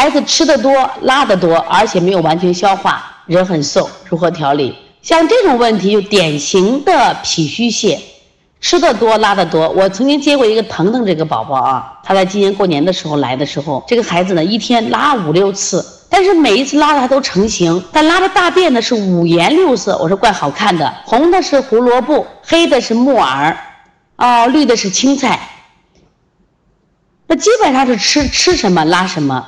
孩子吃的多，拉的多，而且没有完全消化，人很瘦，如何调理？像这种问题就典型的脾虚泻，吃的多，拉的多。我曾经接过一个腾腾这个宝宝啊，他在今年过年的时候来的时候，这个孩子呢一天拉五六次，但是每一次拉的他都成型，但拉的大便呢是五颜六色，我说怪好看的，红的是胡萝卜，黑的是木耳，哦，绿的是青菜。那基本上是吃吃什么拉什么，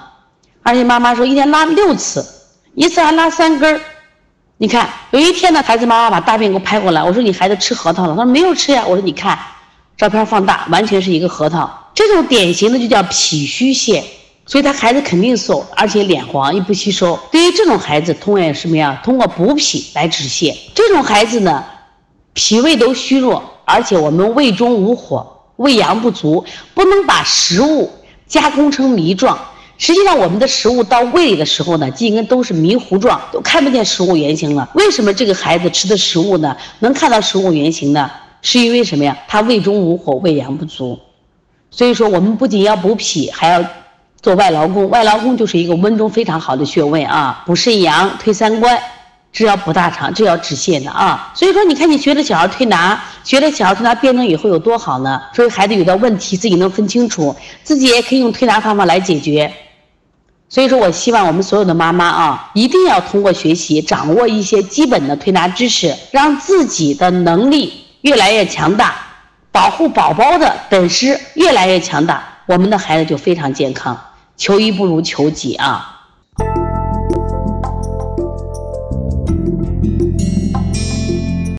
而且妈妈说一天拉六次，一次还拉三根儿。你看，有一天呢，孩子妈妈把大便给我拍过来，我说你孩子吃核桃了，他说没有吃呀。我说你看，照片放大，完全是一个核桃。这种典型的就叫脾虚泻，所以他孩子肯定瘦，而且脸黄又不吸收。对于这种孩子，通过什么呀？通过补脾来止泻。这种孩子呢，脾胃都虚弱，而且我们胃中无火，胃阳不足，不能把食物加工成糜状。实际上，我们的食物到胃里的时候呢，应该都是迷糊状，都看不见食物原形了。为什么这个孩子吃的食物呢，能看到食物原形呢？是因为什么呀？他胃中无火，胃阳不足。所以说，我们不仅要补脾，还要做外劳宫。外劳宫就是一个温中非常好的穴位啊，补肾阳、推三关，这要补大肠，这要止泻的啊。所以说，你看你学的小儿推拿，学的小儿推拿辩证以后有多好呢？所以孩子有的问题自己能分清楚，自己也可以用推拿方法来解决。所以说我希望我们所有的妈妈啊，一定要通过学习掌握一些基本的推拿知识，让自己的能力越来越强大，保护宝宝的本事越来越强大，我们的孩子就非常健康。求医不如求己啊。